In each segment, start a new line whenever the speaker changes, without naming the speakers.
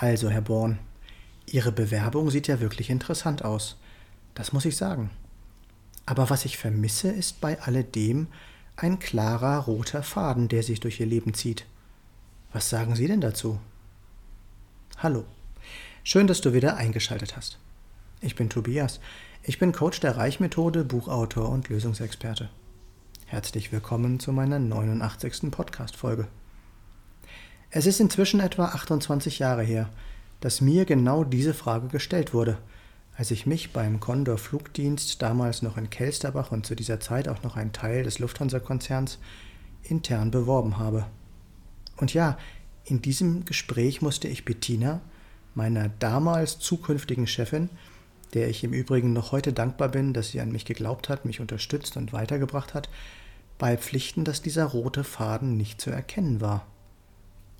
Also, Herr Born, Ihre Bewerbung sieht ja wirklich interessant aus. Das muss ich sagen. Aber was ich vermisse, ist bei alledem ein klarer roter Faden, der sich durch Ihr Leben zieht. Was sagen Sie denn dazu? Hallo. Schön, dass du wieder eingeschaltet hast. Ich bin Tobias. Ich bin Coach der Reichmethode, Buchautor und Lösungsexperte. Herzlich willkommen zu meiner 89. Podcast-Folge. Es ist inzwischen etwa 28 Jahre her, dass mir genau diese Frage gestellt wurde, als ich mich beim Condor Flugdienst, damals noch in Kelsterbach und zu dieser Zeit auch noch ein Teil des Lufthansa-Konzerns, intern beworben habe. Und ja, in diesem Gespräch musste ich Bettina, meiner damals zukünftigen Chefin, der ich im Übrigen noch heute dankbar bin, dass sie an mich geglaubt hat, mich unterstützt und weitergebracht hat, beipflichten, dass dieser rote Faden nicht zu erkennen war.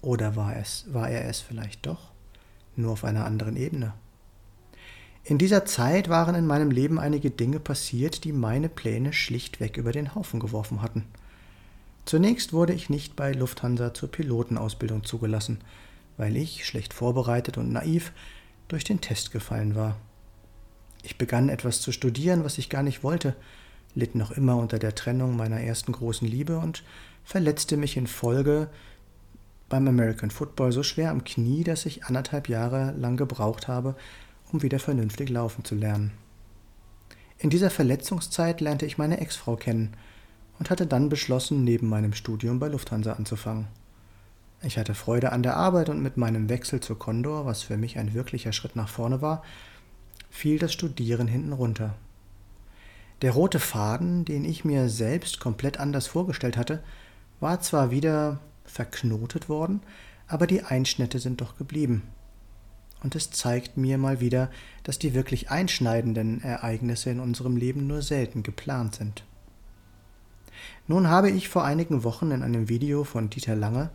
Oder war es, war er es vielleicht doch, nur auf einer anderen Ebene? In dieser Zeit waren in meinem Leben einige Dinge passiert, die meine Pläne schlichtweg über den Haufen geworfen hatten. Zunächst wurde ich nicht bei Lufthansa zur Pilotenausbildung zugelassen, weil ich, schlecht vorbereitet und naiv, durch den Test gefallen war. Ich begann etwas zu studieren, was ich gar nicht wollte, litt noch immer unter der Trennung meiner ersten großen Liebe und verletzte mich in Folge beim American Football so schwer am Knie, dass ich anderthalb Jahre lang gebraucht habe, um wieder vernünftig laufen zu lernen. In dieser Verletzungszeit lernte ich meine Ex-Frau kennen und hatte dann beschlossen, neben meinem Studium bei Lufthansa anzufangen. Ich hatte Freude an der Arbeit und mit meinem Wechsel zur Condor, was für mich ein wirklicher Schritt nach vorne war, fiel das Studieren hinten runter. Der rote Faden, den ich mir selbst komplett anders vorgestellt hatte, war zwar wieder verknotet worden, aber die Einschnitte sind doch geblieben. Und es zeigt mir mal wieder, dass die wirklich einschneidenden Ereignisse in unserem Leben nur selten geplant sind. Nun habe ich vor einigen Wochen in einem Video von Dieter Lange,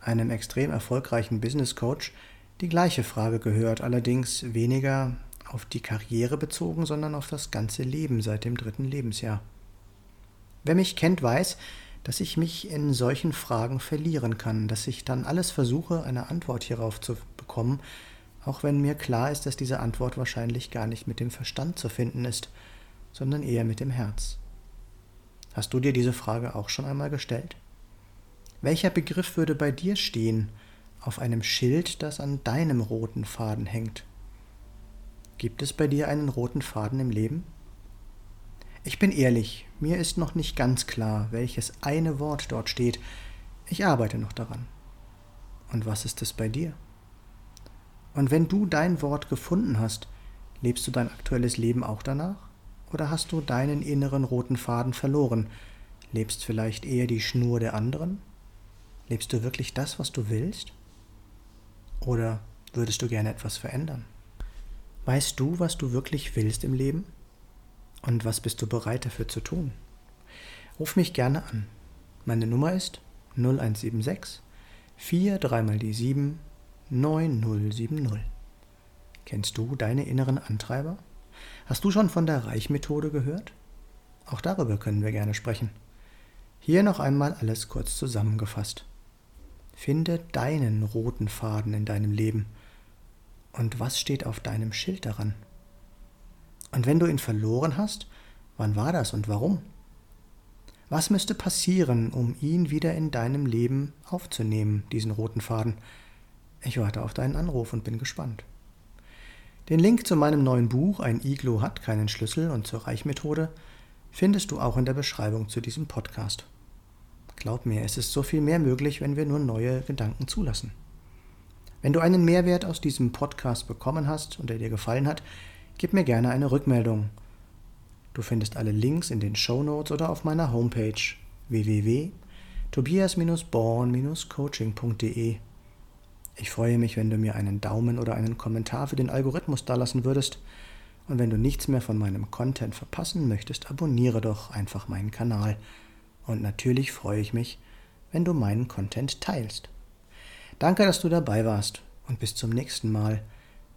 einem extrem erfolgreichen Business Coach, die gleiche Frage gehört, allerdings weniger auf die Karriere bezogen, sondern auf das ganze Leben seit dem dritten Lebensjahr. Wer mich kennt, weiß, dass ich mich in solchen Fragen verlieren kann, dass ich dann alles versuche, eine Antwort hierauf zu bekommen, auch wenn mir klar ist, dass diese Antwort wahrscheinlich gar nicht mit dem Verstand zu finden ist, sondern eher mit dem Herz. Hast du dir diese Frage auch schon einmal gestellt? Welcher Begriff würde bei dir stehen auf einem Schild, das an deinem roten Faden hängt? Gibt es bei dir einen roten Faden im Leben? Ich bin ehrlich, mir ist noch nicht ganz klar, welches eine Wort dort steht. Ich arbeite noch daran. Und was ist es bei dir? Und wenn du dein Wort gefunden hast, lebst du dein aktuelles Leben auch danach? Oder hast du deinen inneren roten Faden verloren? Lebst vielleicht eher die Schnur der anderen? Lebst du wirklich das, was du willst? Oder würdest du gerne etwas verändern? Weißt du, was du wirklich willst im Leben? Und was bist du bereit dafür zu tun? Ruf mich gerne an. Meine Nummer ist 0176 4 3 mal die 7 9070. Kennst du deine inneren Antreiber? Hast du schon von der Reichmethode gehört? Auch darüber können wir gerne sprechen. Hier noch einmal alles kurz zusammengefasst. Finde deinen roten Faden in deinem Leben – und was steht auf deinem Schild daran? Und wenn du ihn verloren hast, wann war das und warum? Was müsste passieren, um ihn wieder in deinem Leben aufzunehmen, diesen roten Faden? Ich warte auf deinen Anruf und bin gespannt. Den Link zu meinem neuen Buch Ein Iglo hat keinen Schlüssel und zur Reichmethode findest du auch in der Beschreibung zu diesem Podcast. Glaub mir, es ist so viel mehr möglich, wenn wir nur neue Gedanken zulassen. Wenn du einen Mehrwert aus diesem Podcast bekommen hast und er dir gefallen hat, gib mir gerne eine Rückmeldung. Du findest alle Links in den Show Notes oder auf meiner Homepage www.tobias-born-coaching.de. Ich freue mich, wenn du mir einen Daumen oder einen Kommentar für den Algorithmus dalassen würdest. Und wenn du nichts mehr von meinem Content verpassen möchtest, abonniere doch einfach meinen Kanal. Und natürlich freue ich mich, wenn du meinen Content teilst. Danke, dass du dabei warst und bis zum nächsten Mal